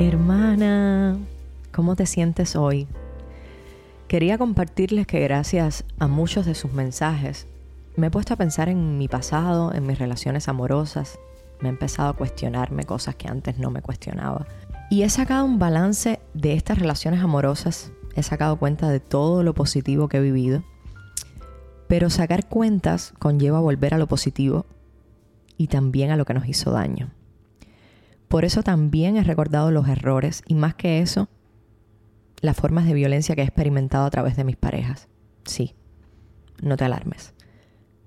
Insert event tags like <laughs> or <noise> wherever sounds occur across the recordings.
Hermana, ¿cómo te sientes hoy? Quería compartirles que gracias a muchos de sus mensajes me he puesto a pensar en mi pasado, en mis relaciones amorosas, me he empezado a cuestionarme cosas que antes no me cuestionaba. Y he sacado un balance de estas relaciones amorosas, he sacado cuenta de todo lo positivo que he vivido, pero sacar cuentas conlleva volver a lo positivo y también a lo que nos hizo daño. Por eso también he recordado los errores y más que eso, las formas de violencia que he experimentado a través de mis parejas. Sí, no te alarmes.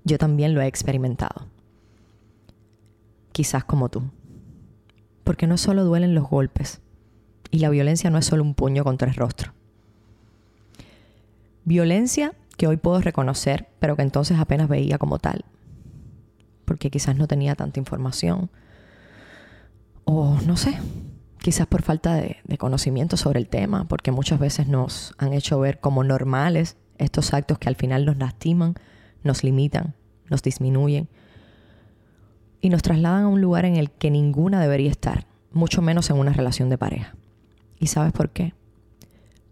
Yo también lo he experimentado. Quizás como tú. Porque no solo duelen los golpes y la violencia no es solo un puño contra el rostro. Violencia que hoy puedo reconocer, pero que entonces apenas veía como tal. Porque quizás no tenía tanta información o no sé, quizás por falta de, conocimiento sobre el tema, porque muchas veces nos han hecho ver como normales estos actos que al final nos lastiman, nos limitan, nos disminuyen y nos trasladan a un lugar en el que ninguna debería estar, mucho menos en una relación de pareja. ¿Y sabes por qué?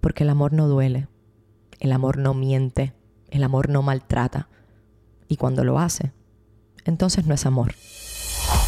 Porque el amor no duele, el amor no miente, el amor no maltrata. Y cuando lo hace, entonces no es amor.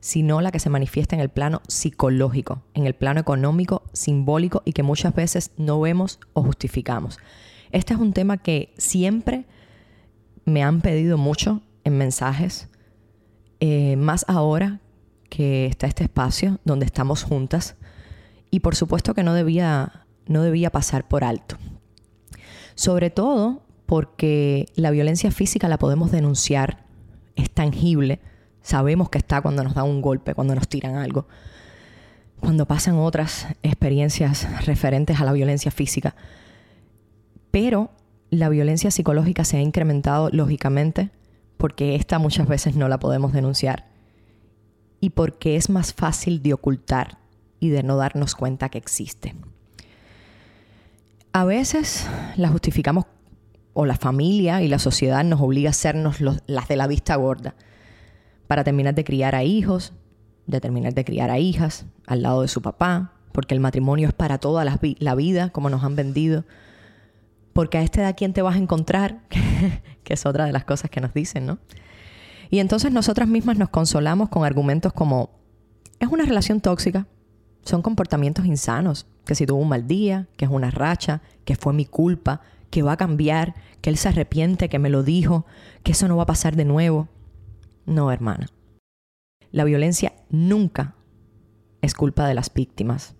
sino la que se manifiesta en el plano psicológico, en el plano económico, simbólico y que muchas veces no vemos o justificamos. Este es un tema que siempre me han pedido mucho en mensajes, eh, más ahora que está este espacio donde estamos juntas y por supuesto que no debía, no debía pasar por alto. Sobre todo porque la violencia física la podemos denunciar, es tangible, Sabemos que está cuando nos da un golpe, cuando nos tiran algo, cuando pasan otras experiencias referentes a la violencia física. Pero la violencia psicológica se ha incrementado lógicamente porque esta muchas veces no la podemos denunciar y porque es más fácil de ocultar y de no darnos cuenta que existe. A veces la justificamos o la familia y la sociedad nos obliga a hacernos las de la vista gorda para terminar de criar a hijos, de terminar de criar a hijas al lado de su papá, porque el matrimonio es para toda la, vida, como nos han vendido, porque a este de quién te vas a encontrar, <laughs> que es otra de las cosas que nos dicen, ¿no? Y entonces nosotras mismas nos consolamos con argumentos como, es una relación tóxica, son comportamientos insanos, que si tuvo un mal día, que es una racha, que fue mi culpa, que va a cambiar, que él se arrepiente, que me lo dijo, que eso no va a pasar de nuevo. No, hermana. La violencia nunca es culpa de las víctimas,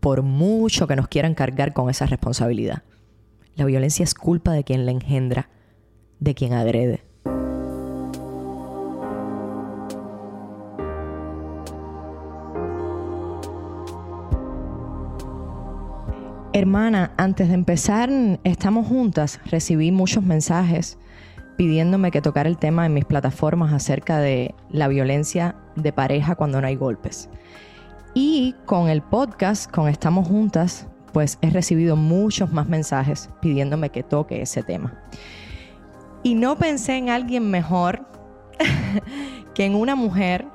por mucho que nos quieran cargar con esa responsabilidad. La violencia es culpa de quien la engendra, de quien agrede. Hermana, antes de empezar, estamos juntas. Recibí muchos mensajes pidiéndome que tocara el tema en mis plataformas acerca de la violencia de pareja cuando no hay golpes. Y con el podcast, con Estamos Juntas, pues he recibido muchos más mensajes pidiéndome que toque ese tema. Y no pensé en alguien mejor <laughs> que en una mujer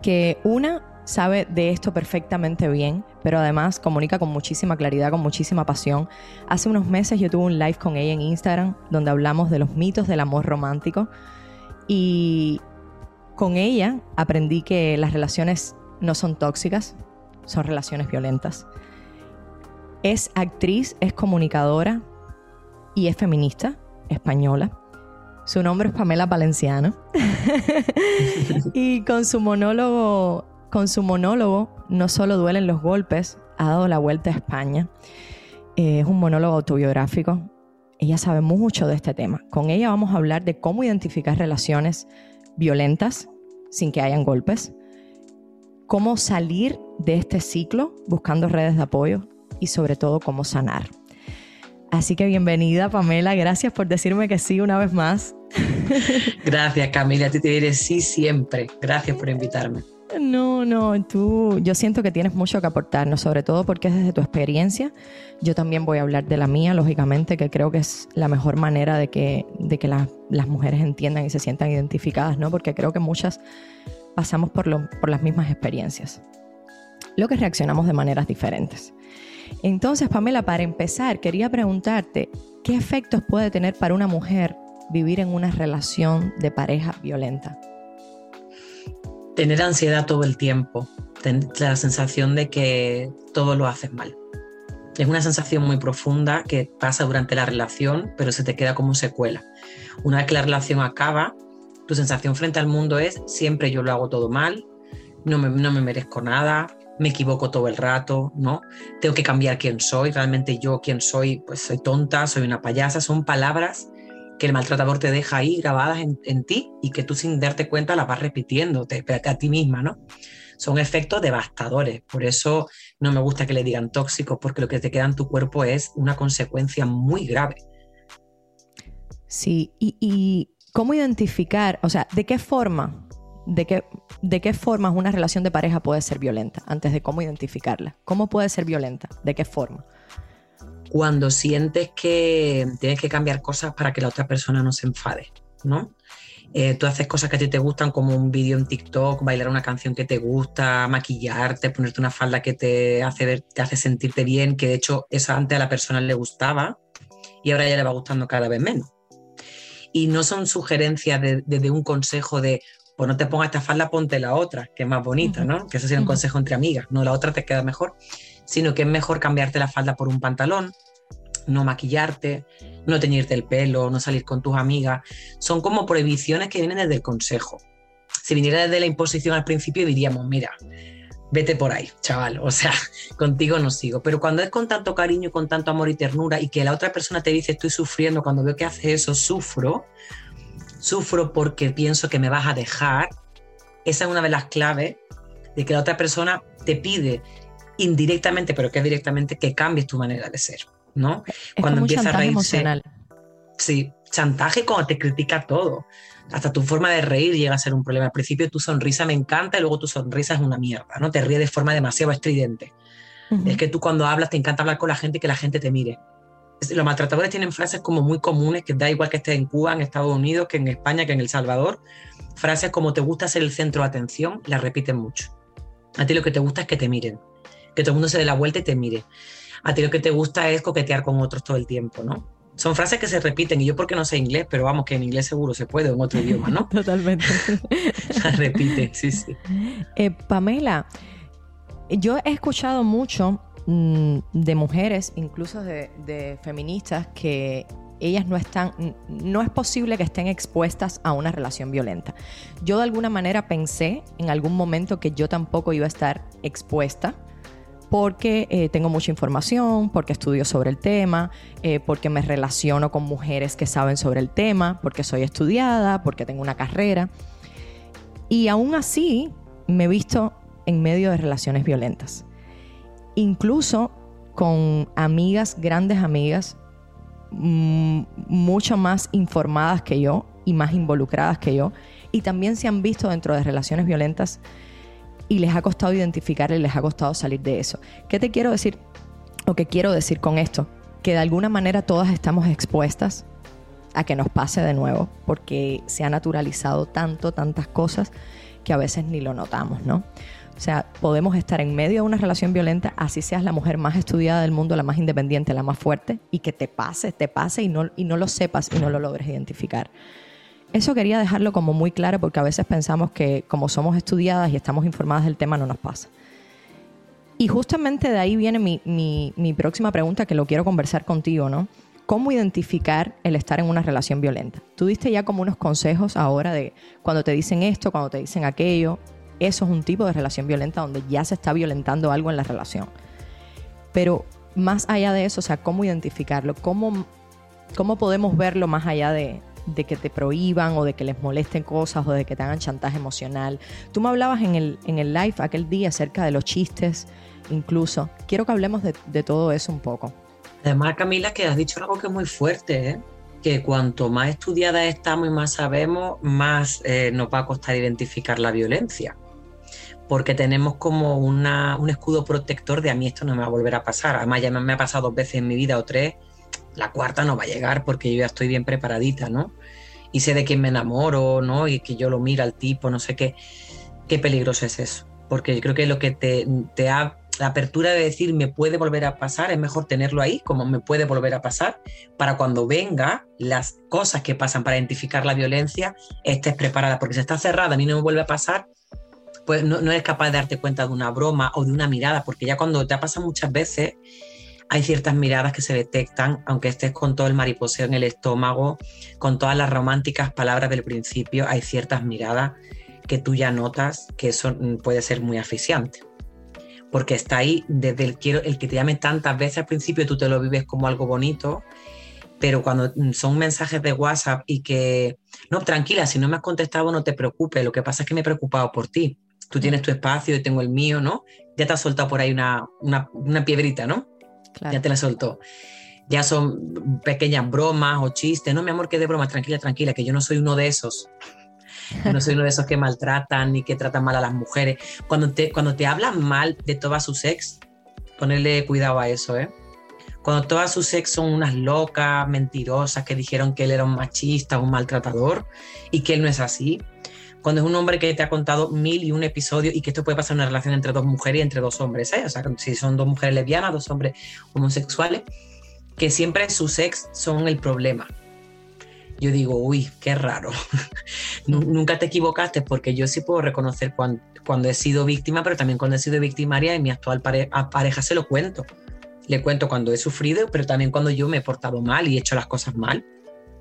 que una sabe de esto perfectamente bien, pero además comunica con muchísima claridad, con muchísima pasión. Hace unos meses yo tuve un live con ella en Instagram donde hablamos de los mitos del amor romántico y con ella aprendí que las relaciones no son tóxicas, son relaciones violentas. Es actriz, es comunicadora y es feminista española. Su nombre es Pamela Valenciano. <laughs> y con su monólogo con su monólogo No solo duelen los golpes, ha dado la vuelta a España. Eh, es un monólogo autobiográfico. Ella sabe mucho de este tema. Con ella vamos a hablar de cómo identificar relaciones violentas sin que hayan golpes, cómo salir de este ciclo buscando redes de apoyo y sobre todo cómo sanar. Así que bienvenida, Pamela. Gracias por decirme que sí una vez más. <laughs> Gracias, Camila. A ti te diré sí siempre. Gracias por invitarme. No, no, tú, yo siento que tienes mucho que aportarnos, sobre todo porque es desde tu experiencia. Yo también voy a hablar de la mía, lógicamente, que creo que es la mejor manera de que, de que las mujeres entiendan y se sientan identificadas, ¿no? Porque creo que muchas pasamos por, lo, por las mismas experiencias. Lo que reaccionamos de maneras diferentes. Entonces, Pamela, para empezar, quería preguntarte, ¿qué efectos puede tener para una mujer vivir en una relación de pareja violenta? Tener ansiedad todo el tiempo, la sensación de que todo lo haces mal. Es una sensación muy profunda que pasa durante la relación, pero se te queda como secuela. Una vez que la relación acaba, tu sensación frente al mundo es siempre yo lo hago todo mal, no me, no me merezco nada, me equivoco todo el rato, ¿no? Tengo que cambiar quién soy, realmente yo quién soy, pues soy tonta, soy una payasa, son palabras que el maltratador te deja ahí grabadas en, ti y que tú sin darte cuenta las vas repitiéndote a ti misma, ¿no? Son efectos devastadores, por eso no me gusta que le digan tóxicos, porque lo que te queda en tu cuerpo es una consecuencia muy grave. Sí, y, y cómo identificar, o sea, ¿de qué forma de qué, de qué formas una relación de pareja puede ser violenta, antes de cómo identificarla. ¿Cómo puede ser violenta? ¿De qué forma? Cuando sientes que tienes que cambiar cosas para que la otra persona no se enfade, ¿no? Eh, tú haces cosas que a ti te gustan, como un vídeo en TikTok, bailar una canción que te gusta, maquillarte, ponerte una falda que te hace, ver, te hace sentirte bien, que de hecho eso antes a la persona le gustaba y ahora ya le va gustando cada vez menos. Y no son sugerencias de, de un consejo de, pues no te pongas esta falda, ponte la otra, que es más bonita, ¿no? Que eso sería un consejo entre amigas, no la otra te queda mejor, sino que es mejor cambiarte la falda por un pantalón, no maquillarte, no teñirte el pelo, no salir con tus amigas. Son como prohibiciones que vienen desde el consejo. Si viniera desde la imposición al principio diríamos, mira, vete por ahí, chaval, o sea, <laughs> contigo no sigo. Pero cuando es con tanto cariño, con tanto amor y ternura y que la otra persona te dice, estoy sufriendo, cuando veo que hace eso, sufro, sufro porque pienso que me vas a dejar, esa es una de las claves de que la otra persona te pide indirectamente, pero que directamente, que cambies tu manera de ser, ¿no? cuando empieza a reírse. Emocional. Sí, chantaje cuando te critica todo. Hasta tu forma de reír llega a ser un problema. Al principio tu sonrisa me encanta y luego tu sonrisa es una mierda, ¿no? Te ríes de forma demasiado estridente. Es que tú cuando hablas te encanta hablar con la gente y que la gente te mire los maltratadores tienen frases como muy comunes, que da igual que estés en Cuba, en Estados Unidos, que en España, que en El Salvador. Frases como te gusta ser el centro de atención, las repiten mucho. A ti lo que te gusta es que te miren, que todo el mundo se dé la vuelta y te mire. A ti lo que te gusta es coquetear con otros todo el tiempo, ¿no? Son frases que se repiten, y yo porque no sé inglés, pero vamos, que en inglés seguro se puede, en otro idioma, ¿no? <laughs> Totalmente. <laughs> Las repite, sí, sí. <laughs> Eh, Pamela, yo he escuchado mucho Mm, de mujeres, incluso de, feministas, que ellas no están, no es posible que estén expuestas a una relación violenta. Yo de alguna manera pensé en algún momento que yo tampoco iba a estar expuesta porque eh, tengo mucha información, porque estudio sobre el tema, eh, porque me relaciono con mujeres que saben sobre el tema, porque soy estudiada, porque tengo una carrera. Y aún así me he visto en medio de relaciones violentas incluso con amigas, grandes amigas, mm, mucho más informadas que yo y más involucradas que yo, y también se han visto dentro de relaciones violentas y les ha costado identificar y les ha costado salir de eso. ¿Qué te quiero decir o qué quiero decir con esto? Que de alguna manera todas estamos expuestas a que nos pase de nuevo, porque se ha naturalizado tanto, tantas cosas que a veces ni lo notamos, ¿no? O sea, podemos estar en medio de una relación violenta, así seas la mujer más estudiada del mundo, la más independiente, la más fuerte, y que te pase, te pase y no, y no lo sepas y no lo logres identificar. Eso quería dejarlo como muy claro porque a veces pensamos que como somos estudiadas y estamos informadas del tema no nos pasa. Y justamente de ahí viene mi, mi, próxima pregunta que lo quiero conversar contigo, ¿no? ¿Cómo identificar el estar en una relación violenta? Tú diste ya como unos consejos ahora de cuando te dicen esto, cuando te dicen aquello, eso es un tipo de relación violenta donde ya se está violentando algo en la relación. Pero más allá de eso, o sea, ¿cómo identificarlo? ¿Cómo, cómo podemos verlo más allá de, que te prohíban o de que les molesten cosas o de que te hagan chantaje emocional? Tú me hablabas en el, en el live aquel día acerca de los chistes, incluso. Quiero que hablemos de, todo eso un poco. Además, Camila, que has dicho algo que es muy fuerte, ¿eh? que cuanto más estudiadas estamos y más sabemos, más eh, nos va a costar identificar la violencia. Porque tenemos como una, un escudo protector de a mí esto no me va a volver a pasar. Además, ya me ha pasado dos veces en mi vida o tres. La cuarta no va a llegar porque yo ya estoy bien preparadita, ¿no? Y sé de quién me enamoro, ¿no? Y que yo lo mira al tipo, no sé qué. Qué peligroso es eso. Porque yo creo que lo que te, te ha la apertura de decir me puede volver a pasar, es mejor tenerlo ahí, como me puede volver a pasar, para cuando venga las cosas que pasan para identificar la violencia, estés preparada, porque si está cerrada, a mí no me vuelve a pasar, pues no, no eres capaz de darte cuenta de una broma o de una mirada, porque ya cuando te ha pasado muchas veces, hay ciertas miradas que se detectan, aunque estés con todo el mariposeo en el estómago, con todas las románticas palabras del principio, hay ciertas miradas que tú ya notas que eso mm, puede ser muy asfixiante porque está ahí desde el, quiero, el que te llame tantas veces al principio, tú te lo vives como algo bonito, pero cuando son mensajes de WhatsApp y que, no, tranquila, si no me has contestado no te preocupes, lo que pasa es que me he preocupado por ti. Tú tienes tu espacio, yo tengo el mío, ¿no? Ya te ha soltado por ahí una, una, piedrita, ¿no? Ya te la soltó. Ya son pequeñas bromas o chistes, no, mi amor, que de broma, tranquila, tranquila, que yo no soy uno de esos. No soy uno de esos que maltratan ni que tratan mal a las mujeres. Cuando te, cuando te hablan mal de todas sus ex, ponerle cuidado a eso, ¿eh? Cuando todas sus ex son unas locas, mentirosas, que dijeron que él era un machista, un maltratador, y que él no es así. Cuando es un hombre que te ha contado mil y un episodio y que esto puede pasar en una relación entre dos mujeres y entre dos hombres, ¿eh? O sea, si son dos mujeres lesbianas, dos hombres homosexuales, que siempre sus ex son el problema yo digo, uy, qué raro. <laughs> Nunca te equivocaste porque yo sí puedo reconocer cuando, he sido víctima, pero también cuando he sido victimaria y mi actual pareja se lo cuento. Le cuento cuando he sufrido, pero también cuando yo me he portado mal y he hecho las cosas mal,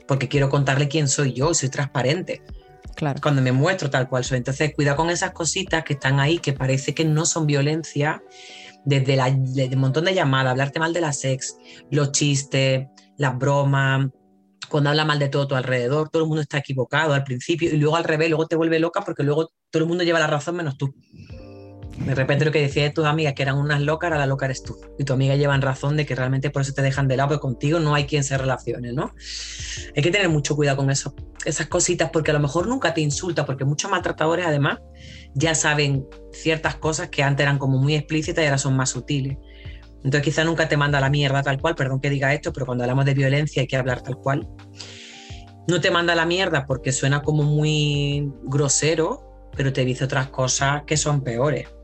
porque quiero contarle quién soy yo, soy transparente. Cuando me muestro tal cual soy. Entonces, cuida con esas cositas que están ahí, que parece que no son violencia, desde un montón de llamadas, hablarte mal de la sex, los chistes, las bromas, cuando habla mal de todo tu alrededor, todo el mundo está equivocado al principio y luego al revés, luego te vuelve loca porque luego todo el mundo lleva la razón menos tú. De repente lo que decías de tus amigas que eran unas locas, ahora la loca eres tú. Y tu amiga llevan razón de que realmente por eso te dejan de lado, porque contigo no hay quien se relacione, ¿no? Hay que tener mucho cuidado con eso, esas cositas, porque a lo mejor nunca te insulta, porque muchos maltratadores además ya saben ciertas cosas que antes eran como muy explícitas y ahora son más sutiles. Entonces quizá nunca te manda la mierda tal cual, perdón que diga esto, pero cuando hablamos de violencia hay que hablar tal cual. No te manda la mierda porque suena como muy grosero, pero te dice otras cosas que son peores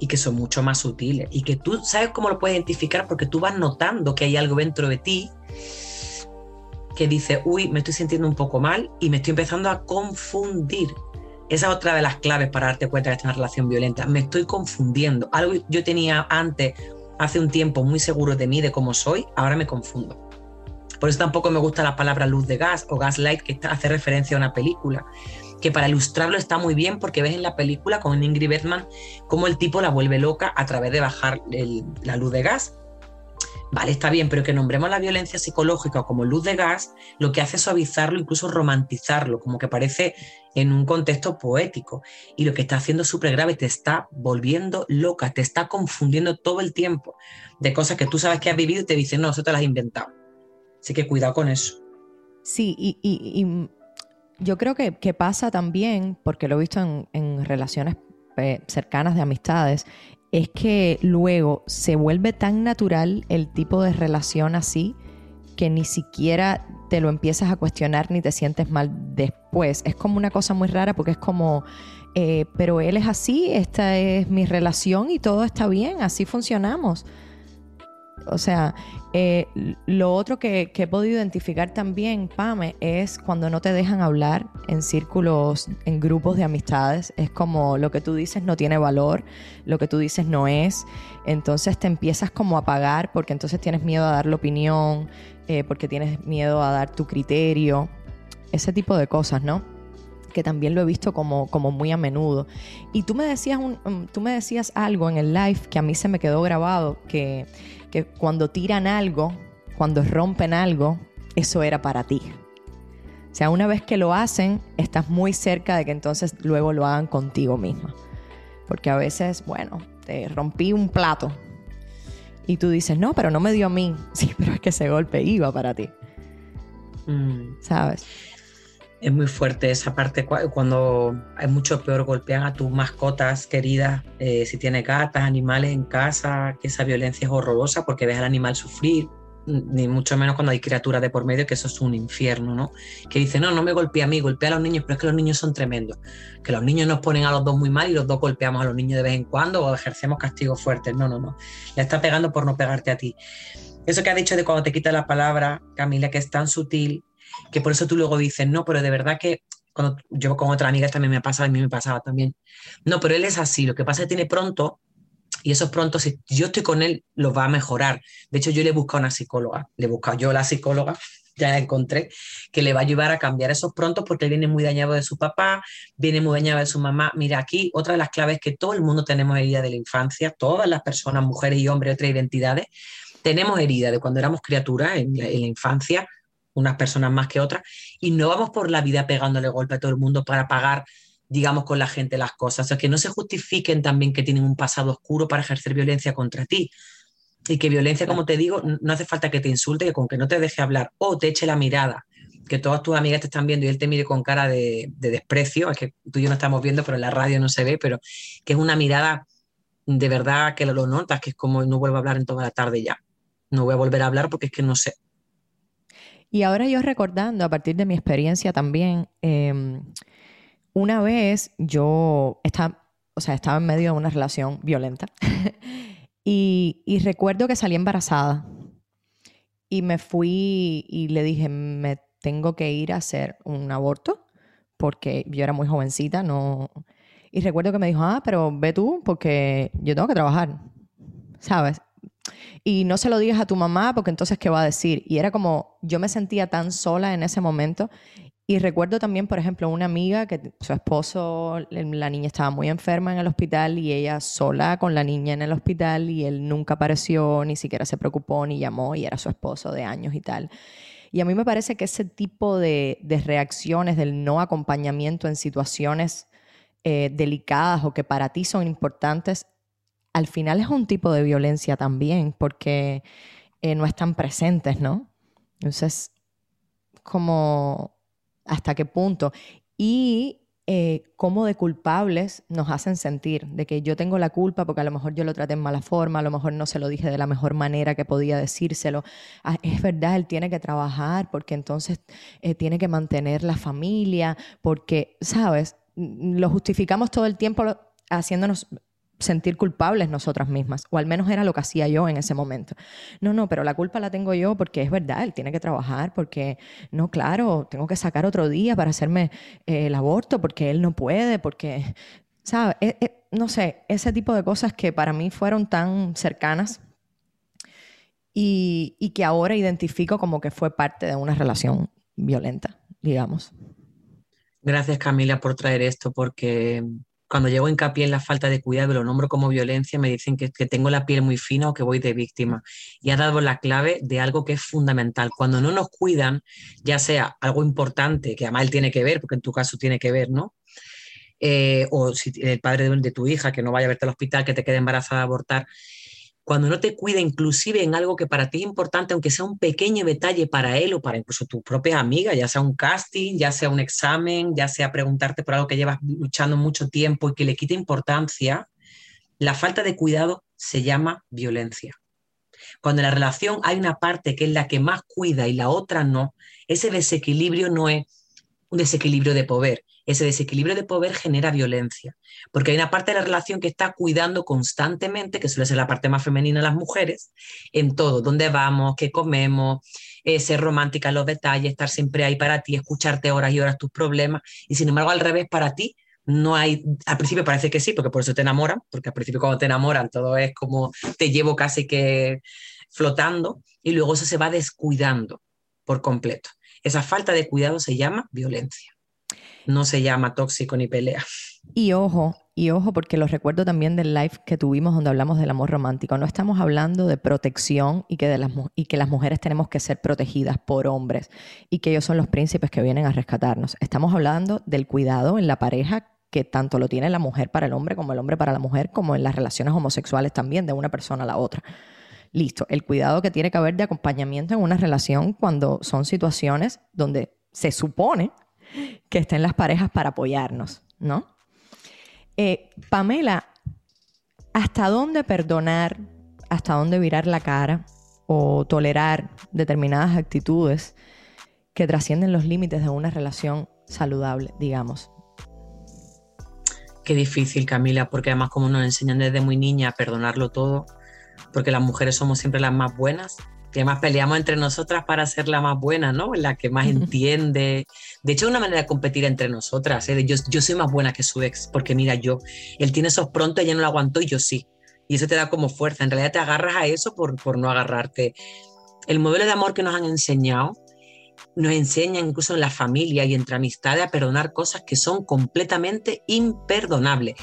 y que son mucho más sutiles y que tú sabes cómo lo puedes identificar porque tú vas notando que hay algo dentro de ti que dice, uy, me estoy sintiendo un poco mal y me estoy empezando a confundir. Esa es otra de las claves para darte cuenta de esta una relación violenta. Me estoy confundiendo. Algo yo tenía antes hace un tiempo muy seguro de mí, de cómo soy, ahora me confundo. Por eso tampoco me gusta la palabra luz de gas o gaslight, que hace referencia a una película, que para ilustrarlo está muy bien porque ves en la película con Ingrid Bergman cómo el tipo la vuelve loca a través de bajar la luz de gas Vale, está bien, pero que nombremos la violencia psicológica como luz de gas, lo que hace es suavizarlo, incluso romantizarlo, como que parece en un contexto poético. Y lo que está haciendo súper grave, te está volviendo loca, te está confundiendo todo el tiempo de cosas que tú sabes que has vivido y te dicen, no, eso te las has inventado. Así que cuidado con eso. Sí, y, yo creo que, pasa también, porque lo he visto en, en relaciones eh, cercanas de amistades, es que luego se vuelve tan natural el tipo de relación así que ni siquiera te lo empiezas a cuestionar ni te sientes mal después. Es como una cosa muy rara porque es como, eh, pero él es así, esta es mi relación y todo está bien, así funcionamos. O sea, eh, lo otro que, he podido identificar también, Pame, es cuando no te dejan hablar en círculos, en grupos de amistades. Es como lo que tú dices no tiene valor, lo que tú dices no es. Entonces te empiezas como a apagar porque entonces tienes miedo a dar la opinión, eh, porque tienes miedo a dar tu criterio. Ese tipo de cosas, ¿no? que también lo he visto como, como muy a menudo. Y tú me, decías um, tú me decías algo en el live que a mí se me quedó grabado, que, que cuando tiran algo, cuando rompen algo, eso era para ti. O sea, una vez que lo hacen, estás muy cerca de que entonces luego lo hagan contigo misma. Porque a veces, bueno, te rompí un plato Y tú dices, no, pero no me dio a mí. <laughs> Sí, pero es que ese golpe iba para ti. Mm. ¿Sabes? Es muy fuerte esa parte cuando es mucho peor golpean a tus mascotas queridas, eh, si tienes gatas, animales en casa, que esa violencia es horrorosa porque ves al animal sufrir, ni mucho menos cuando hay criaturas de por medio, que eso es un infierno, ¿no? Que dice, no, no me golpea a mí, golpea a los niños, pero es que los niños son tremendos, que los niños nos ponen a los dos muy mal y los dos golpeamos a los niños de vez en cuando o ejercemos castigos fuertes, no, no, no, le está pegando por no pegarte a ti. Eso que ha dicho de cuando te quita la palabra, Camila, que es tan sutil, que por eso tú luego dices, no, pero de verdad que cuando yo con otra amiga también me pasa, a mí me pasaba también. No, pero él es así, lo que pasa es que tiene pronto y esos pronto, si yo estoy con él, los va a mejorar. De hecho, yo le he buscado una psicóloga, le he buscado yo la psicóloga, ya la encontré, que le va a ayudar a cambiar esos prontos porque él viene muy dañado de su papá, viene muy dañado de su mamá. Mira, aquí otra de las claves que todo el mundo tenemos herida de la infancia, todas las personas, mujeres y hombres, otras identidades, tenemos herida de cuando éramos criaturas en la infancia, unas personas más que otras, y no vamos por la vida pegándole golpe a todo el mundo para pagar digamos, con la gente las cosas. O sea, que no se justifiquen también que tienen un pasado oscuro para ejercer violencia contra ti. Y que violencia, como te digo, no hace falta que te insulte, que con que no te deje hablar o te eche la mirada, que todas tus amigas te están viendo y él te mire con cara de, desprecio, es que tú y yo no estamos viendo, pero en la radio no se ve, pero que es una mirada de verdad que lo, notas, que es como no vuelvo a hablar en toda la tarde ya. No voy a volver a hablar porque es que no sé. Y ahora yo recordando, a partir de mi experiencia también, eh, una vez yo estaba, o sea, estaba en medio de una relación violenta <laughs> y, recuerdo que salí embarazada y me fui y le dije, me tengo que ir a hacer un aborto porque yo era muy jovencita, no... Y recuerdo que me dijo, ah, pero ve tú porque yo tengo que trabajar, ¿sabes? Y no se lo digas a tu mamá porque entonces, ¿qué va a decir? Y era como, yo me sentía tan sola en ese momento y recuerdo también, por ejemplo, una amiga que su esposo, la niña estaba muy enferma en el hospital y ella sola con la niña en el hospital y él nunca apareció, ni siquiera se preocupó, ni llamó y era su esposo de años y tal. Y a mí me parece que ese tipo de, reacciones del no acompañamiento en situaciones eh, delicadas o que para ti son importantes, al final es un tipo de violencia también, porque eh, no están presentes, ¿no? Entonces, como hasta qué punto. Y eh, cómo de culpables nos hacen sentir, de que yo tengo la culpa porque a lo mejor yo lo traté en mala forma, a lo mejor no se lo dije de la mejor manera que podía decírselo. Ah, es verdad, él tiene que trabajar porque entonces eh, tiene que mantener la familia, porque, ¿sabes? Lo justificamos todo el tiempo haciéndonos sentir culpables nosotras mismas, o al menos era lo que hacía yo en ese momento. No, no, pero la culpa la tengo yo porque es verdad, él tiene que trabajar, porque, no, claro, tengo que sacar otro día para hacerme eh, el aborto, porque él no puede, porque, ¿sabes? Eh, eh, no sé, ese tipo de cosas que para mí fueron tan cercanas y, y que ahora identifico como que fue parte de una relación violenta, digamos. Gracias Camila por traer esto, porque cuando llego hincapié en la falta de cuidado y lo nombro como violencia, me dicen que, tengo la piel muy fina o que voy de víctima. Y ha dado la clave de algo que es fundamental. Cuando no nos cuidan, ya sea algo importante, que además él tiene que ver, porque en tu caso tiene que ver, ¿no? Eh, o si el padre de, tu hija que no vaya a verte al hospital, que te quede embarazada abortar, cuando no te cuida inclusive en algo que para ti es importante, aunque sea un pequeño detalle para él o para incluso tu propia amiga, ya sea un casting, ya sea un examen, ya sea preguntarte por algo que llevas luchando mucho tiempo y que le quite importancia, la falta de cuidado se llama violencia. Cuando en la relación hay una parte que es la que más cuida y la otra no, ese desequilibrio no es un desequilibrio de poder, ese desequilibrio de poder genera violencia, porque hay una parte de la relación que está cuidando constantemente, que suele ser la parte más femenina de las mujeres, en todo, dónde vamos, qué comemos, eh, ser romántica en los detalles, estar siempre ahí para ti, escucharte horas y horas tus problemas, y sin embargo al revés para ti. No hay, al principio parece que sí, porque por eso te enamoran, porque al principio cuando te enamoran todo es como te llevo casi que flotando y luego eso se va descuidando por completo. Esa falta de cuidado se llama violencia no se llama tóxico ni pelea. Y ojo, y ojo, porque lo recuerdo también del live que tuvimos donde hablamos del amor romántico. No estamos hablando de protección y que, las, y que las mujeres tenemos que ser protegidas por hombres y que ellos son los príncipes que vienen a rescatarnos. Estamos hablando del cuidado en la pareja que tanto lo tiene la mujer para el hombre como el hombre para la mujer, como en las relaciones homosexuales también, de una persona a la otra. listo, el cuidado que tiene que haber de acompañamiento en una relación cuando son situaciones donde se supone que estén las parejas para apoyarnos, ¿no? Eh, Pamela, ¿hasta dónde perdonar? ¿Hasta dónde virar la cara? ¿O tolerar determinadas actitudes que trascienden los límites de una relación saludable, digamos? Qué difícil, Camila, porque además como nos enseñan desde muy niña a perdonarlo todo, porque las mujeres somos siempre las más buenas, y además peleamos entre nosotras para ser la más buena, ¿no? La que más entiende. De hecho, es una manera de competir entre nosotras. ¿eh? Yo, yo soy más buena que su ex, porque mira, yo, él tiene esos pronto, ella no lo aguantó y yo sí. Y eso te da como fuerza. En realidad te agarras a eso por, por no agarrarte. El modelo de amor que nos han enseñado nos enseñan incluso en la familia y entre amistades a perdonar cosas que son completamente imperdonables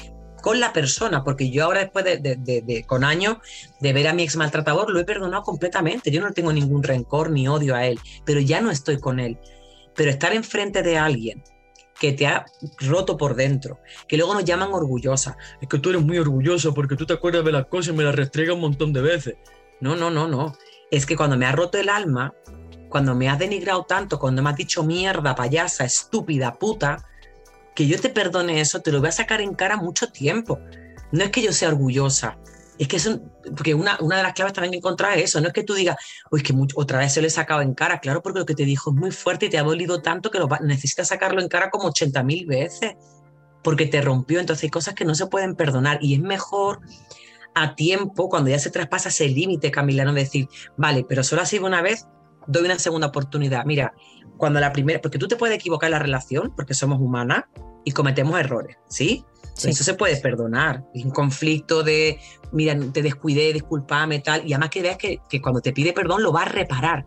con la persona, porque yo ahora después de, con años de ver a mi ex maltratador lo he perdonado completamente, yo no tengo ningún rencor ni odio a él, pero ya no estoy con él. Pero estar enfrente de alguien que te ha roto por dentro, que luego nos llaman orgullosa, es que tú eres muy orgullosa porque tú te acuerdas de las cosas y me las restrega un montón de veces. No, no, no, no. Es que cuando me ha roto el alma, cuando me has denigrado tanto, cuando me has dicho mierda, payasa, estúpida, puta, que yo te perdone eso, te lo voy a sacar en cara mucho tiempo. No es que yo sea orgullosa, es que es porque una, una, de las claves también que encontrar es eso, no es que tú digas, uy, que otra vez se lo he sacado en cara, claro, porque lo que te dijo es muy fuerte y te ha dolido tanto que lo necesitas sacarlo en cara como 80 mil veces, porque te rompió, entonces hay cosas que no se pueden perdonar y es mejor a tiempo, cuando ya se traspasa ese límite, Camila, no decir, vale, pero solo ha sido una vez, doy una segunda oportunidad. Mira, cuando la primera, porque tú te puedes equivocar en la relación, porque somos humanas y cometemos errores, ¿sí? Eso se puede perdonar. Un conflicto de, mira, te descuidé, disculpame, tal. Y además que veas que, que cuando te pide perdón lo va a reparar.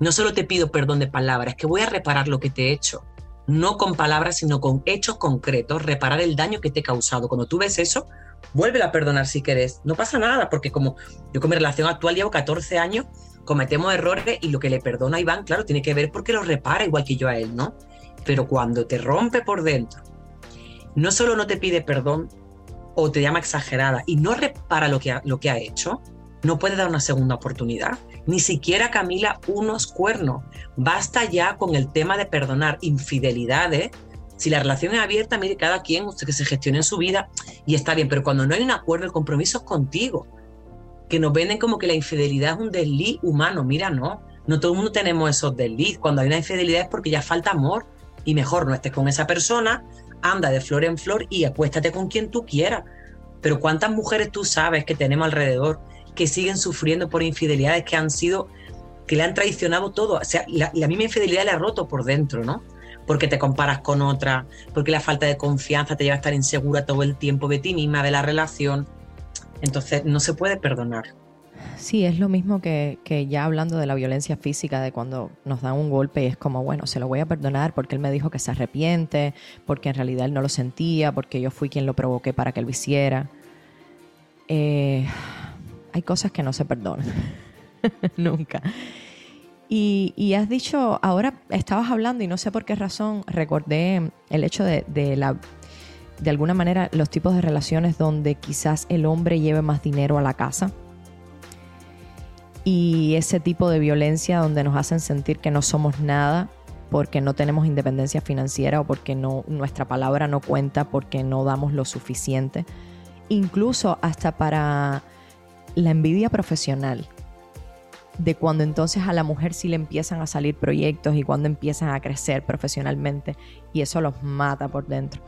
No solo te pido perdón de palabras, que voy a reparar lo que te he hecho. No con palabras, sino con hechos concretos, reparar el daño que te he causado. Cuando tú ves eso, vuelve a perdonar si querés. No pasa nada, porque como yo con mi relación actual llevo 14 años cometemos errores y lo que le perdona a Iván, claro, tiene que ver porque lo repara igual que yo a él, ¿no? Pero cuando te rompe por dentro, no solo no te pide perdón o te llama exagerada y no repara lo que ha, lo que ha hecho, no puede dar una segunda oportunidad. Ni siquiera Camila unos cuernos. Basta ya con el tema de perdonar infidelidades. Si la relación es abierta, mire, cada quien usted que se gestione en su vida y está bien, pero cuando no hay un acuerdo, el compromiso es contigo que nos venden como que la infidelidad es un desliz humano. Mira, no, no todo el mundo tenemos esos desliz. Cuando hay una infidelidad es porque ya falta amor y mejor no estés con esa persona, anda de flor en flor y acuéstate con quien tú quieras. Pero ¿cuántas mujeres tú sabes que tenemos alrededor que siguen sufriendo por infidelidades que han sido, que le han traicionado todo? O sea, la, la misma infidelidad le ha roto por dentro, ¿no? Porque te comparas con otra, porque la falta de confianza te lleva a estar insegura todo el tiempo de ti misma, de la relación. Entonces no se puede perdonar. Sí, es lo mismo que, ya hablando de la violencia física, de cuando nos dan un golpe y es como, bueno, se lo voy a perdonar porque él me dijo que se arrepiente, porque en realidad él no lo sentía, porque yo fui quien lo provoqué para que lo hiciera. Eh, hay cosas que no se perdonan, <laughs> nunca. Y, has dicho, ahora estabas hablando y no sé por qué razón recordé el hecho de, de la de alguna manera los tipos de relaciones donde quizás el hombre lleve más dinero a la casa y ese tipo de violencia donde nos hacen sentir que no somos nada porque no tenemos independencia financiera o porque no, nuestra palabra no cuenta, porque no damos lo suficiente. Incluso hasta para la envidia profesional, de cuando entonces a la mujer sí le empiezan a salir proyectos y cuando empiezan a crecer profesionalmente y eso los mata por dentro.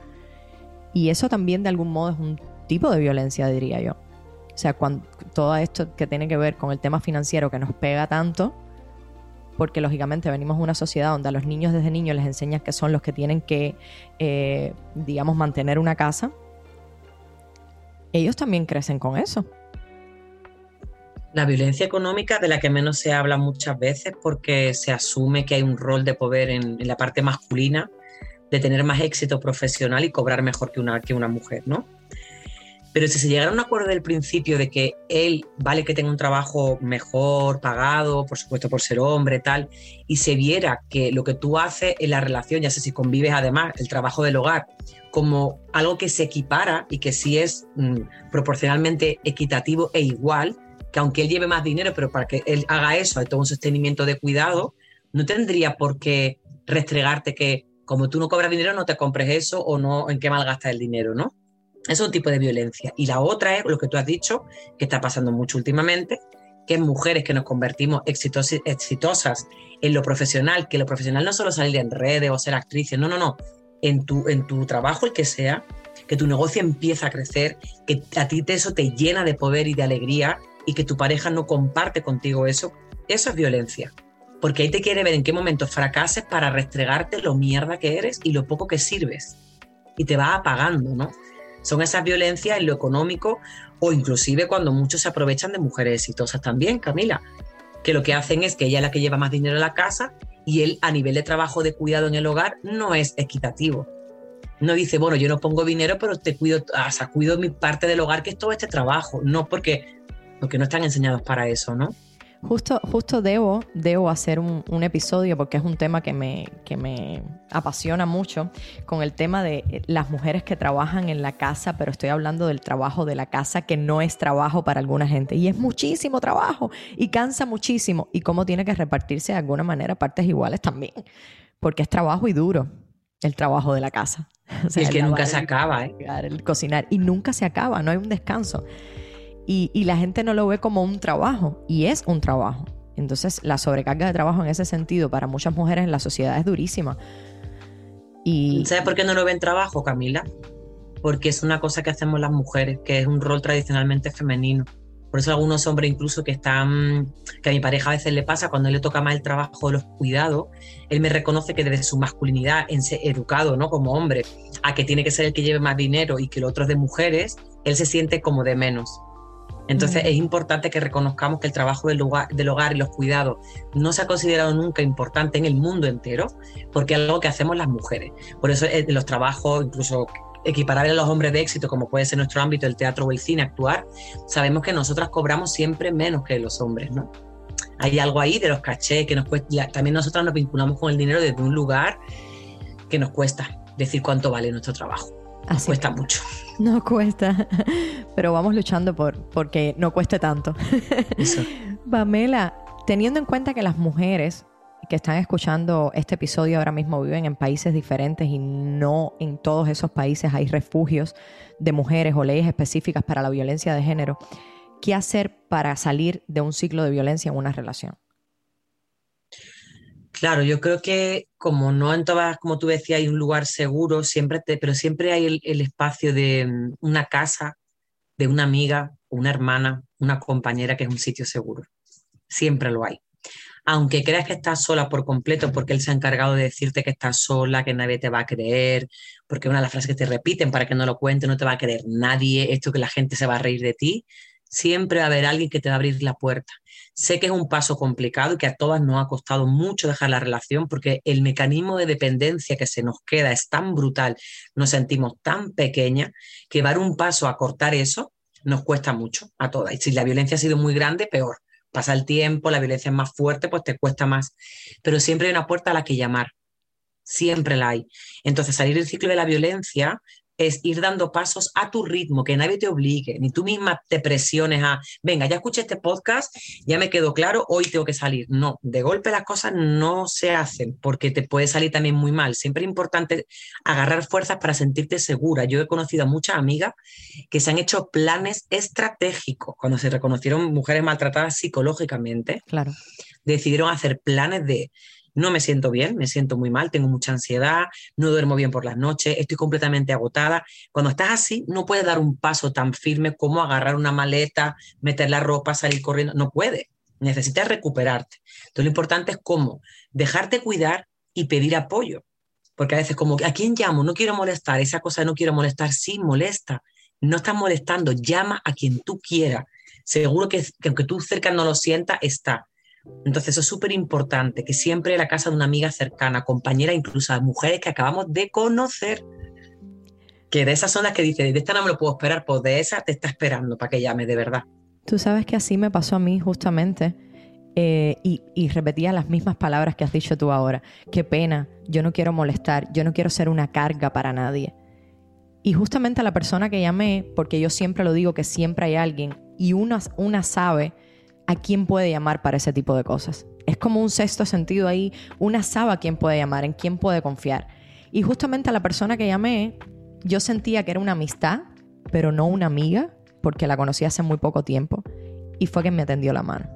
Y eso también de algún modo es un tipo de violencia, diría yo. O sea, cuando, todo esto que tiene que ver con el tema financiero que nos pega tanto, porque lógicamente venimos de una sociedad donde a los niños desde niños les enseñan que son los que tienen que, eh, digamos, mantener una casa, ellos también crecen con eso. La violencia económica de la que menos se habla muchas veces porque se asume que hay un rol de poder en la parte masculina de tener más éxito profesional y cobrar mejor que una, que una mujer, ¿no? Pero si se llegara a un acuerdo del principio de que él vale que tenga un trabajo mejor pagado, por supuesto por ser hombre, tal, y se viera que lo que tú haces en la relación, ya sé si convives además, el trabajo del hogar, como algo que se equipara y que sí es mm, proporcionalmente equitativo e igual, que aunque él lleve más dinero, pero para que él haga eso, hay todo un sostenimiento de cuidado, no tendría por qué restregarte que como tú no cobras dinero, no te compres eso o no en qué malgastas el dinero, ¿no? es un tipo de violencia. Y la otra es lo que tú has dicho, que está pasando mucho últimamente, que es mujeres que nos convertimos exitosas en lo profesional, que lo profesional no solo salir en redes o ser actrices, no, no, no, en tu, en tu trabajo, el que sea, que tu negocio empieza a crecer, que a ti eso te llena de poder y de alegría y que tu pareja no comparte contigo eso, eso es violencia. Porque ahí te quiere ver en qué momentos fracases para restregarte lo mierda que eres y lo poco que sirves. Y te va apagando, ¿no? Son esas violencias en lo económico o inclusive cuando muchos se aprovechan de mujeres exitosas también, Camila, que lo que hacen es que ella es la que lleva más dinero a la casa y él a nivel de trabajo de cuidado en el hogar no es equitativo. No dice, bueno, yo no pongo dinero, pero te cuido, o sea, cuido mi parte del hogar, que es todo este trabajo. No porque, porque no están enseñados para eso, ¿no? Justo, justo debo, debo hacer un, episodio porque es un tema que me, que me apasiona mucho con el tema de las mujeres que trabajan en la casa, pero estoy hablando del trabajo de la casa que no es trabajo para alguna gente y es muchísimo trabajo y cansa muchísimo y cómo tiene que repartirse de alguna manera partes iguales también, porque es trabajo y duro el trabajo de la casa. <laughs> O el que nunca se acaba, ¿eh? El cocinar y nunca se acaba, no hay un descanso y, la gente no lo ve como un trabajo y es un trabajo. Entonces la sobrecarga de trabajo en ese sentido para muchas mujeres en la sociedad es durísima. Y... ¿Sabes por qué no lo ven trabajo, Camila? Porque es una cosa que hacemos las mujeres, que es un rol tradicionalmente femenino. Por eso algunos hombres incluso que están, que a mi pareja a veces le pasa, cuando le toca más el trabajo de los cuidados, él me reconoce que desde su masculinidad, en ser educado, ¿no? Como hombre, a que tiene que ser el que lleve más dinero y que el otro es de mujeres, él se siente como de menos. Entonces es importante que reconozcamos que el trabajo del, del hogar y los cuidados no se ha considerado nunca importante en el mundo entero, porque es algo que hacemos las mujeres. Por eso eh, los trabajos, incluso equiparables a los hombres de éxito, como puede ser nuestro ámbito, el teatro o el cine, actuar, sabemos que nosotras cobramos siempre menos que los hombres, ¿no? Hay algo ahí de los cachés que nos cuesta, también nosotras nos vinculamos con el dinero desde un lugar que nos cuesta decir cuánto vale nuestro trabajo. Así cuesta mucho. No cuesta, <laughs> pero vamos luchando por porque no cueste tanto. Eso. <laughs> Pamela, teniendo en cuenta que las mujeres que están escuchando este episodio ahora mismo viven en países diferentes y no en todos esos países hay refugios de mujeres o leyes específicas para la violencia de género, ¿qué hacer para salir de un ciclo de violencia en una relación? Claro, yo creo que como no en todas, como tú decías, hay un lugar seguro, siempre pero siempre hay el, espacio de mm, una casa, de una amiga, una hermana, una compañera que es un sitio seguro. Siempre lo hay. Aunque creas que estás sola por completo, porque él se ha encargado de decirte que estás sola, que nadie te va a creer, porque una de las frases que te repiten para que no lo cuente, no te va a creer nadie, esto que la gente se va a reír de ti, siempre va a haber alguien que te va a abrir la puerta. Sé que es un paso complicado y que a todas nos ha costado mucho dejar la relación porque el mecanismo de dependencia que se nos queda es tan brutal, nos sentimos tan pequeñas que dar un paso a cortar eso nos cuesta mucho a todas. Y si la violencia ha sido muy grande, peor. Pasa el tiempo, la violencia es más fuerte, pues te cuesta más. Pero siempre hay una puerta a la que llamar. Siempre la hay. Entonces, salir del ciclo de la violencia es ir dando pasos a tu ritmo, que nadie te obligue, ni tú misma te presiones a, venga, ya escuché este podcast, ya me quedó claro, hoy tengo que salir. No, de golpe las cosas no se hacen porque te puede salir también muy mal. Siempre es importante agarrar fuerzas para sentirte segura. Yo he conocido a muchas amigas que se han hecho planes estratégicos cuando se reconocieron mujeres maltratadas psicológicamente. Claro. Decidieron hacer planes de no me siento bien, me siento muy mal, tengo mucha ansiedad, no duermo bien por las noches, estoy completamente agotada. Cuando estás así, no puedes dar un paso tan firme como agarrar una maleta, meter la ropa, salir corriendo, no puedes. Necesitas recuperarte. Entonces lo importante es cómo dejarte cuidar y pedir apoyo. Porque a veces como, ¿a quién llamo? No quiero molestar. Esa cosa no quiero molestar, sí, molesta. No estás molestando, llama a quien tú quieras. Seguro que, que aunque tú cerca no lo sientas, está. Entonces es súper importante, que siempre la casa de una amiga cercana, compañera, incluso a mujeres que acabamos de conocer, que de esas son las que dice, de esta no me lo puedo esperar, pues de esa te está esperando para que llame de verdad. Tú sabes que así me pasó a mí justamente. Eh, y, y, repetía las mismas palabras que has dicho tú ahora. Qué pena, yo no quiero molestar, yo no quiero ser una carga para nadie. Y justamente a la persona que llamé, porque yo siempre lo digo que siempre hay alguien, y una, una sabe a quién puede llamar para ese tipo de cosas. Es como un sexto sentido ahí, una sabe a quién puede llamar, en quién puede confiar. Y justamente a la persona que llamé, yo sentía que era una amistad, pero no una amiga, porque la conocí hace muy poco tiempo, y fue quien me atendió la mano.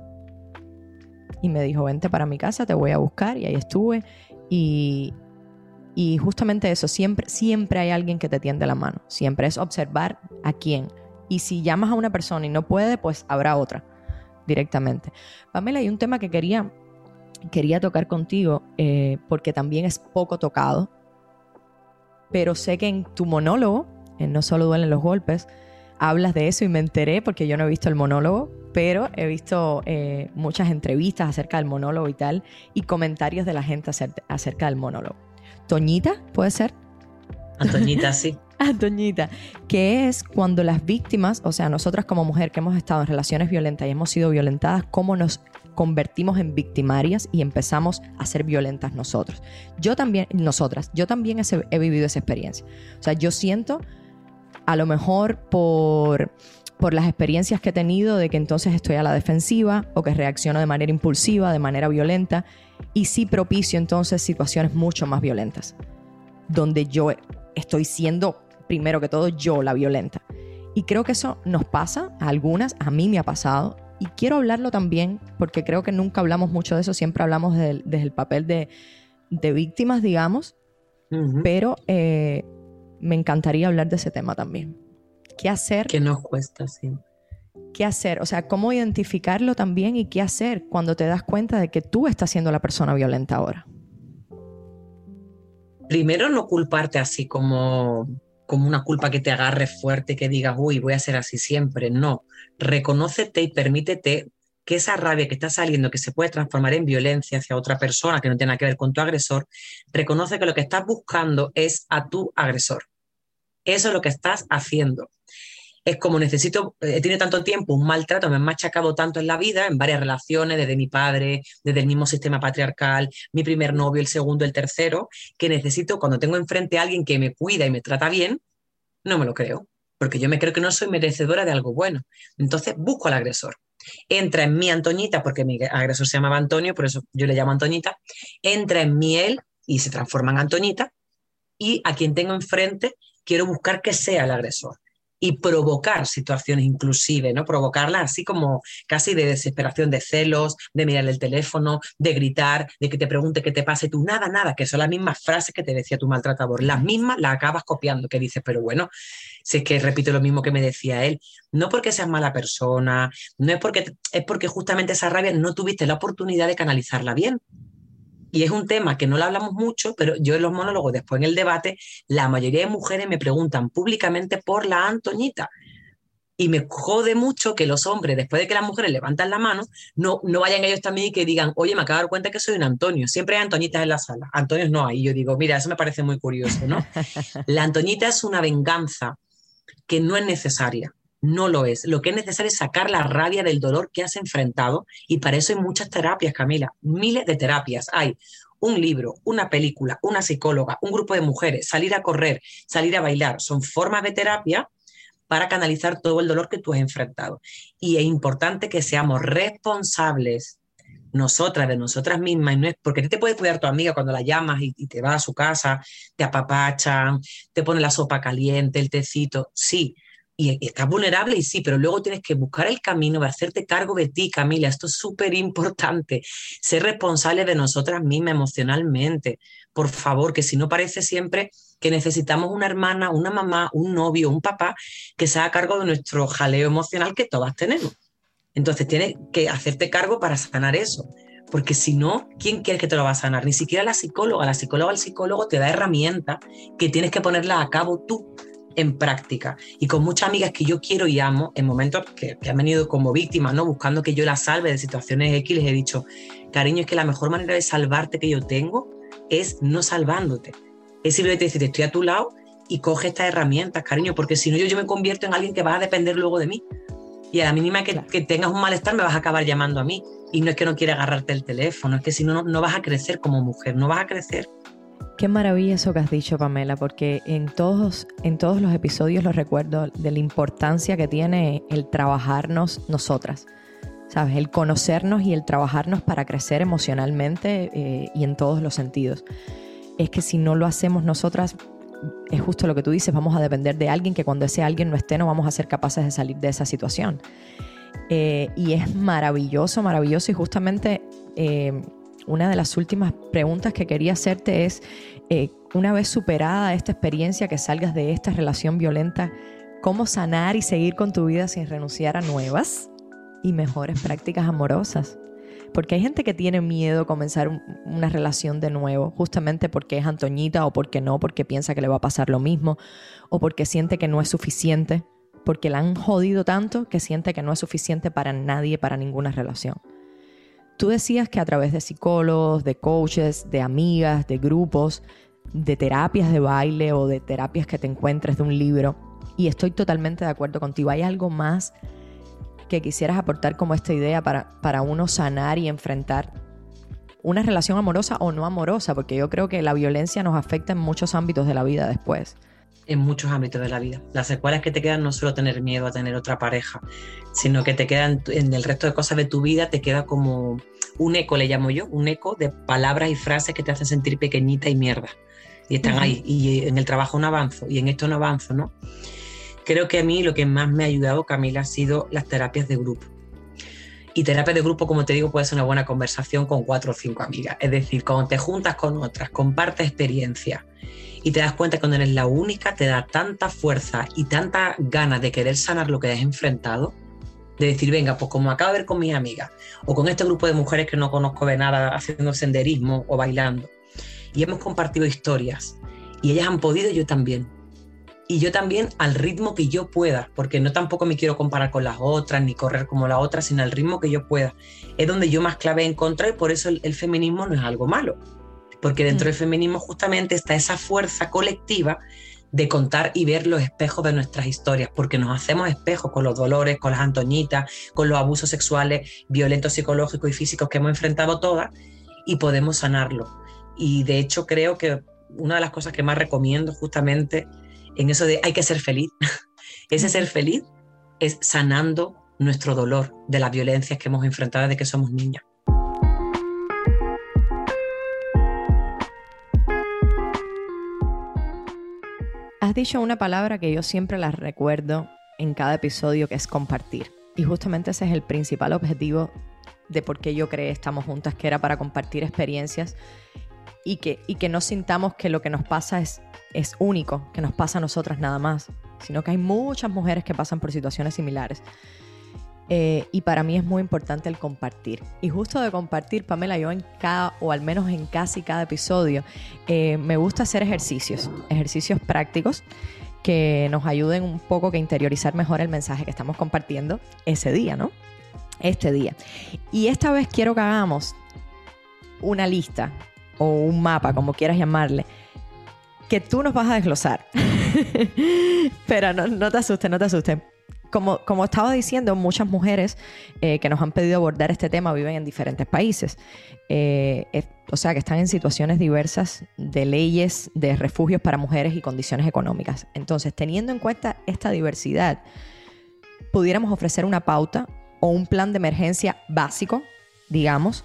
Y me dijo, vente para mi casa, te voy a buscar, y ahí estuve. Y, y justamente eso, siempre, siempre hay alguien que te tiende la mano, siempre es observar a quién. Y si llamas a una persona y no puede, pues habrá otra directamente. Pamela, hay un tema que quería, quería tocar contigo, eh, porque también es poco tocado, pero sé que en tu monólogo, en No solo duelen los golpes, hablas de eso y me enteré porque yo no he visto el monólogo, pero he visto eh, muchas entrevistas acerca del monólogo y tal, y comentarios de la gente acerca del monólogo. Toñita, ¿puede ser? Antoñita, sí. <laughs> Antoñita, que es cuando las víctimas, o sea, nosotras como mujer que hemos estado en relaciones violentas y hemos sido violentadas, cómo nos convertimos en victimarias y empezamos a ser violentas nosotros. Yo también, nosotras, yo también he, vivido esa experiencia. O sea, yo siento, a lo mejor por, por las experiencias que he tenido, de que entonces estoy a la defensiva o que reacciono de manera impulsiva, de manera violenta, y sí propicio entonces situaciones mucho más violentas, donde yo estoy siendo, primero que todo, yo la violenta. Y creo que eso nos pasa a algunas, a mí me ha pasado, y quiero hablarlo también, porque creo que nunca hablamos mucho de eso, siempre hablamos desde el papel de, víctimas, digamos, pero eh, me encantaría hablar de ese tema también. ¿Qué hacer? Que nos cuesta, sí. ¿Qué hacer? O sea, cómo identificarlo también y qué hacer cuando te das cuenta de que tú estás siendo la persona violenta ahora. Primero, no culparte así como como una culpa que te agarre fuerte, que digas, uy, voy a ser así siempre. No, reconócete y permítete que esa rabia que está saliendo, que se puede transformar en violencia hacia otra persona que no tiene que ver con tu agresor, reconoce que lo que estás buscando es a tu agresor. Eso es lo que estás haciendo. Es como necesito, he tenido tanto tiempo un maltrato, me han machacado tanto en la vida, en varias relaciones, desde mi padre, desde el mismo sistema patriarcal, mi primer novio, el segundo, el tercero, que necesito, cuando tengo enfrente a alguien que me cuida y me trata bien, no me lo creo, porque yo me creo que no soy merecedora de algo bueno. Entonces busco al agresor. Entra en mi Antoñita, porque mi agresor se llamaba Antonio, por eso yo le llamo Antoñita, entra en mi él y se transforma en Antoñita, y a quien tengo enfrente quiero buscar que sea el agresor y provocar situaciones inclusive, ¿no? Provocarla así como casi de desesperación, de celos, de mirar el teléfono, de gritar, de que te pregunte qué te pasa y tú nada, nada, que son las mismas frases que te decía tu maltratador, las mismas las acabas copiando, que dices, pero bueno, si es que repito lo mismo que me decía él, no porque seas mala persona, no es porque, es porque justamente esa rabia no tuviste la oportunidad de canalizarla bien y es un tema que no lo hablamos mucho, pero yo en los monólogos, después en el debate, la mayoría de mujeres me preguntan públicamente por la Antoñita. Y me jode mucho que los hombres, después de que las mujeres levantan la mano, no, no vayan ellos también y que digan, oye, me acabo de dar cuenta que soy un Antonio. Siempre hay Antoñitas en la sala. Antonios no hay. Y yo digo, mira, eso me parece muy curioso, ¿no? <laughs> La Antoñita es una venganza que no es necesaria no lo es. Lo que es necesario es sacar la rabia del dolor que has enfrentado y para eso hay muchas terapias, Camila, miles de terapias. Hay un libro, una película, una psicóloga, un grupo de mujeres, salir a correr, salir a bailar, son formas de terapia para canalizar todo el dolor que tú has enfrentado. Y es importante que seamos responsables nosotras, de nosotras mismas, no es porque te puede cuidar tu amiga cuando la llamas y, y, te va a su casa, te apapachan, te pone la sopa caliente, el tecito, sí, y estás vulnerable y sí, pero luego tienes que buscar el camino de hacerte cargo de ti, Camila. Esto es súper importante. Ser responsable de nosotras mismas emocionalmente. Por favor, que si no parece siempre que necesitamos una hermana, una mamá, un novio, un papá que se haga cargo de nuestro jaleo emocional que todas tenemos. Entonces tienes que hacerte cargo para sanar eso. Porque si no, ¿quién quiere que te lo va a sanar? Ni siquiera la psicóloga. La psicóloga, el psicólogo te da herramientas que tienes que ponerla a cabo tú en práctica. Y con muchas amigas que yo quiero y amo, en momentos que, han venido como víctimas, ¿no? Buscando que yo las salve de situaciones X, les he dicho, cariño, es que la mejor manera de salvarte que yo tengo es no salvándote. Es simplemente decir, estoy a tu lado y coge estas herramientas, cariño, porque si no yo, yo me convierto en alguien que va a depender luego de mí. Y a la mínima que, que, tengas un malestar me vas a acabar llamando a mí. Y no es que no quiera agarrarte el teléfono, es que si no, no vas a crecer como mujer, no vas a crecer. Qué maravilla eso que has dicho, Pamela, porque en todos, en todos los episodios los recuerdo de la importancia que tiene el trabajarnos nosotras. ¿sabes? El conocernos y el trabajarnos para crecer emocionalmente eh, y en todos los sentidos. Es que si no lo hacemos nosotras, es justo lo que tú dices, vamos a depender de alguien que cuando ese alguien no esté no vamos a ser capaces de salir de esa situación. Eh, y es maravilloso, maravilloso y justamente eh, una de las últimas preguntas que quería hacerte es, una vez superada esta experiencia, que salgas de esta relación violenta, ¿cómo sanar y seguir con tu vida sin renunciar a nuevas? y mejores prácticas amorosas. Porque hay gente que tiene miedo a comenzar una relación de nuevo, justamente porque es Antoñita o porque no, porque piensa que le va a pasar lo mismo, o porque siente que no es suficiente, porque la han jodido tanto que siente que no es suficiente para nadie, para ninguna relación. Tú decías que a través de psicólogos, de coaches, de amigas, de grupos, de terapias de baile o de terapias que te encuentres de un libro, y estoy totalmente de acuerdo contigo, hay algo más que quisieras aportar como esta idea para, para uno sanar y enfrentar una relación amorosa o no amorosa, porque yo creo que la violencia nos afecta en muchos ámbitos de la vida después. En muchos ámbitos de la vida. Las secuelas que te quedan no solo tener miedo a tener otra pareja, sino que te quedan en el resto de cosas de tu vida, te queda como un eco, le llamo yo, un eco de palabras y frases que te hacen sentir pequeñita y mierda. Y están ahí. Y en el trabajo no avanzo, y en esto no avanzo, ¿no? Creo que a mí lo que más me ha ayudado, Camila, ha sido las terapias de grupo. Y terapia de grupo, como te digo, puede ser una buena conversación con cuatro o cinco amigas. Es decir, cuando te juntas con otras, compartes experiencia y te das cuenta que cuando eres la única, te da tanta fuerza y tanta ganas de querer sanar lo que has enfrentado, de decir, venga, pues como acabo de ver con mis amigas o con este grupo de mujeres que no conozco de nada haciendo senderismo o bailando, y hemos compartido historias y ellas han podido, yo también y yo también al ritmo que yo pueda, porque no tampoco me quiero comparar con las otras ni correr como la otra, sino al ritmo que yo pueda. Es donde yo más clave encontré y por eso el, feminismo no es algo malo, porque dentro del mm. feminismo justamente está esa fuerza colectiva de contar y ver los espejos de nuestras historias, porque nos hacemos espejos con los dolores, con las antoñitas, con los abusos sexuales, violentos psicológicos y físicos que hemos enfrentado todas y podemos sanarlo. Y de hecho creo que una de las cosas que más recomiendo justamente en eso de hay que ser feliz. <laughs> Ese ser feliz es sanando nuestro dolor de las violencias que hemos enfrentado desde que somos niñas. Has dicho una palabra que yo siempre la recuerdo en cada episodio, que es compartir. Y justamente ese es el principal objetivo de por qué yo creé Estamos Juntas, que era para compartir experiencias y que, y que no sintamos que lo que nos pasa es es único, que nos pasa a nosotras nada más, sino que hay muchas mujeres que pasan por situaciones similares. Eh, y para mí es muy importante el compartir. Y justo de compartir, Pamela, yo en cada, o al menos en casi cada episodio, eh, me gusta hacer ejercicios, ejercicios prácticos que nos ayuden un poco a interiorizar mejor el mensaje que estamos compartiendo ese día, ¿no? Este día. Y esta vez quiero que hagamos una lista o un mapa, como quieras llamarle, que tú nos vas a desglosar. <laughs> Pero no, te asustes, no te asustes. Como, como estaba diciendo, muchas mujeres eh, que nos han pedido abordar este tema viven en diferentes países. Eh, o sea, que están en situaciones diversas de leyes de refugios para mujeres y condiciones económicas. Entonces, teniendo en cuenta esta diversidad, pudiéramos ofrecer una pauta o un plan de emergencia básico, digamos,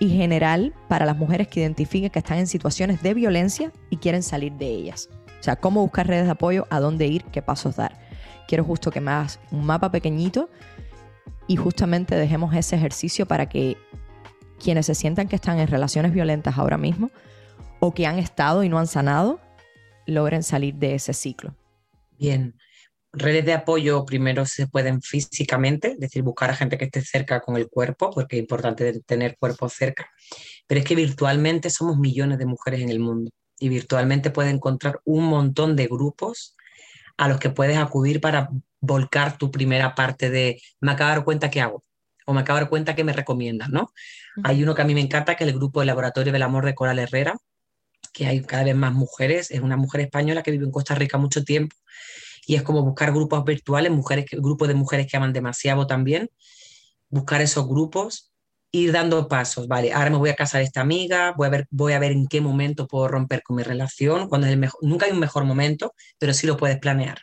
y general para las mujeres que identifiquen que están en situaciones de violencia y quieren salir de ellas. O sea, cómo buscar redes de apoyo, a dónde ir, qué pasos dar. Quiero justo que me hagas un mapa pequeñito y justamente dejemos ese ejercicio para que quienes se sientan que están en relaciones violentas ahora mismo o que han estado y no han sanado, logren salir de ese ciclo. Bien, redes de apoyo primero se pueden físicamente, es decir, buscar a gente que esté cerca con el cuerpo, porque es importante tener cuerpo cerca, pero es que virtualmente somos millones de mujeres en el mundo y virtualmente puedes encontrar un montón de grupos a los que puedes acudir para volcar tu primera parte de me acabo de dar cuenta que hago o me acabo de dar cuenta que me recomiendas, ¿no? Hay uno que a mí me encanta, que es el grupo de Laboratorio del Amor de Coral Herrera, que hay cada vez más mujeres, es una mujer española que vive en Costa Rica mucho tiempo y es como buscar grupos virtuales, mujeres, grupos de mujeres que aman demasiado también, buscar esos grupos, ir dando pasos, vale, ahora me voy a casar esta amiga, voy a ver, voy a ver en qué momento puedo romper con mi relación, cuando es el mejor, nunca hay un mejor momento, pero sí lo puedes planear.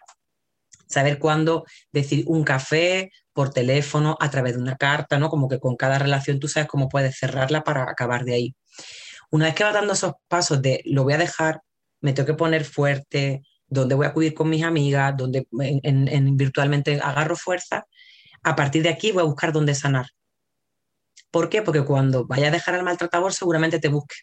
Saber cuándo decir un café por teléfono, a través de una carta, ¿no? Como que con cada relación tú sabes cómo puedes cerrarla para acabar de ahí. Una vez que vas dando esos pasos de lo voy a dejar, me tengo que poner fuerte, dónde voy a acudir con mis amigas, donde en, virtualmente agarro fuerza, a partir de aquí voy a buscar dónde sanar. ¿Por qué? Porque cuando vaya a dejar al maltratador seguramente te busque,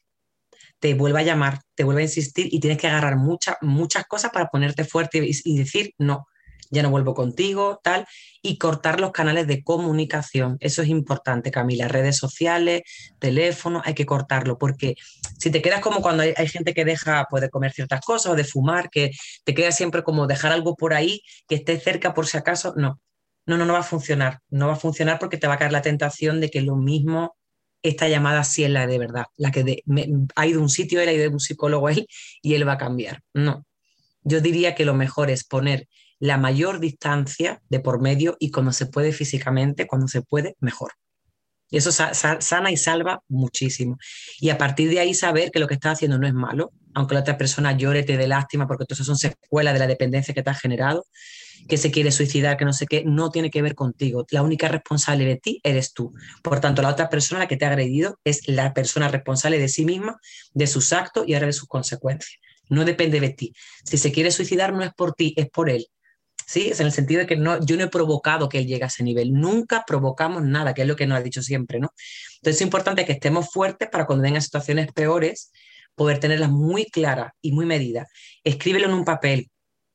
te vuelva a llamar, te vuelva a insistir y tienes que agarrar muchas muchas cosas para ponerte fuerte y decir, no, ya no vuelvo contigo, tal, y cortar los canales de comunicación. Eso es importante, Camila. Redes sociales, teléfono, hay que cortarlo, porque si te quedas como cuando hay, gente que deja pues, de comer ciertas cosas o de fumar, que te queda siempre como dejar algo por ahí que esté cerca por si acaso, no. No, no, no va a funcionar. No va a funcionar porque te va a caer la tentación de que lo mismo esta llamada sí es la de verdad, la que ha ido un sitio, él ha ido un psicólogo él y él va a cambiar. No. Yo diría que lo mejor es poner la mayor distancia de por medio y cuando se puede físicamente, cuando se puede, mejor. Y eso sana y salva muchísimo. Y a partir de ahí saber que lo que estás haciendo no es malo, aunque la otra persona llore, te dé lástima, porque todo eso son secuelas de la dependencia que te has generado, que se quiere suicidar, que no sé qué, no tiene que ver contigo. La única responsable de ti eres tú. Por tanto, la otra persona la que te ha agredido es la persona responsable de sí misma, de sus actos y ahora de sus consecuencias. No depende de ti. Si se quiere suicidar, no es por ti, es por él. ¿sí? Es en el sentido de que no, yo no he provocado que él llegue a ese nivel, nunca provocamos nada, que es lo que nos ha dicho siempre, ¿no? Entonces es importante que estemos fuertes para cuando vengan situaciones peores, poder tenerlas muy claras y muy medidas. Escríbelo en un papel,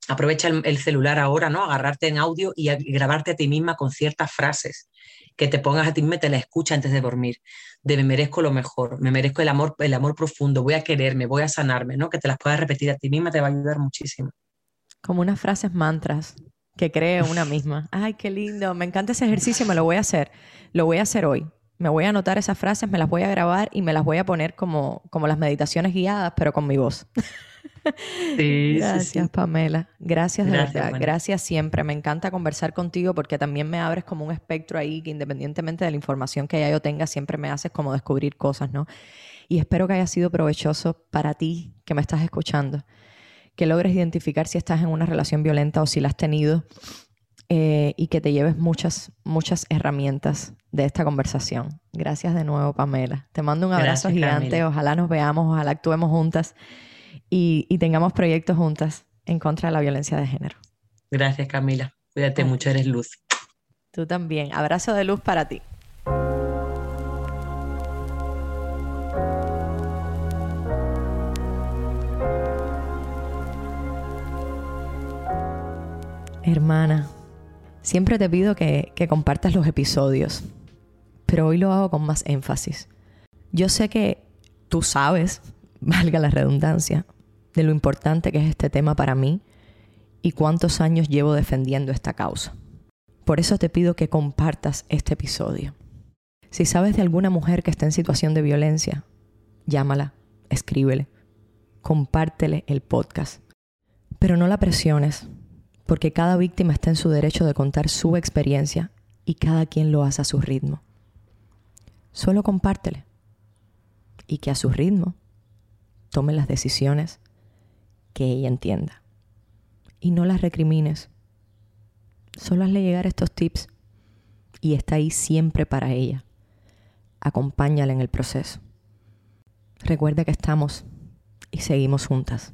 aprovecha el, celular ahora, ¿no? Agarrarte en audio y, grabarte a ti misma con ciertas frases que te pongas a ti misma, te la escucha antes de dormir, de me merezco lo mejor, me merezco el amor, el amor profundo, voy a quererme, voy a sanarme, ¿no? Que te las puedas repetir a ti misma te va a ayudar muchísimo. Como unas frases mantras que cree una misma. <laughs> Ay, qué lindo, me encanta ese ejercicio, me lo voy a hacer. Lo voy a hacer hoy. Me voy a anotar esas frases, me las voy a grabar y me las voy a poner como, como las meditaciones guiadas, pero con mi voz. <laughs> <laughs> Gracias, Pamela. Gracias, de verdad. Gracias siempre. Me encanta conversar contigo porque también me abres como un espectro ahí que independientemente de la información que ya yo tenga, siempre me haces como descubrir cosas, ¿no? Y espero que haya sido provechoso para ti que me estás escuchando que logres identificar si estás en una relación violenta o si la has tenido eh, y que te lleves muchas, muchas herramientas de esta conversación. Gracias de nuevo, Pamela. Te mando un abrazo gigante. Ojalá nos veamos, ojalá actuemos juntas y, y, tengamos proyectos juntas en contra de la violencia de género. Gracias, Camila. Cuídate mucho, eres luz. Tú también. Abrazo de luz para ti. Hermana, siempre te pido que, compartas los episodios, pero hoy lo hago con más énfasis. Yo sé que tú sabes, valga la redundancia, de lo importante que es este tema para mí y cuántos años llevo defendiendo esta causa. Por eso te pido que compartas este episodio. Si sabes de alguna mujer que está en situación de violencia, llámala, escríbele, compártele el podcast. Pero no la presiones, porque cada víctima está en su derecho de contar su experiencia y cada quien lo hace a su ritmo. Solo compártele y que a su ritmo tome las decisiones que ella entienda. Y no las recrimines. Solo hazle llegar estos tips y está ahí siempre para ella. Acompáñala en el proceso. Recuerda que estamos y seguimos juntas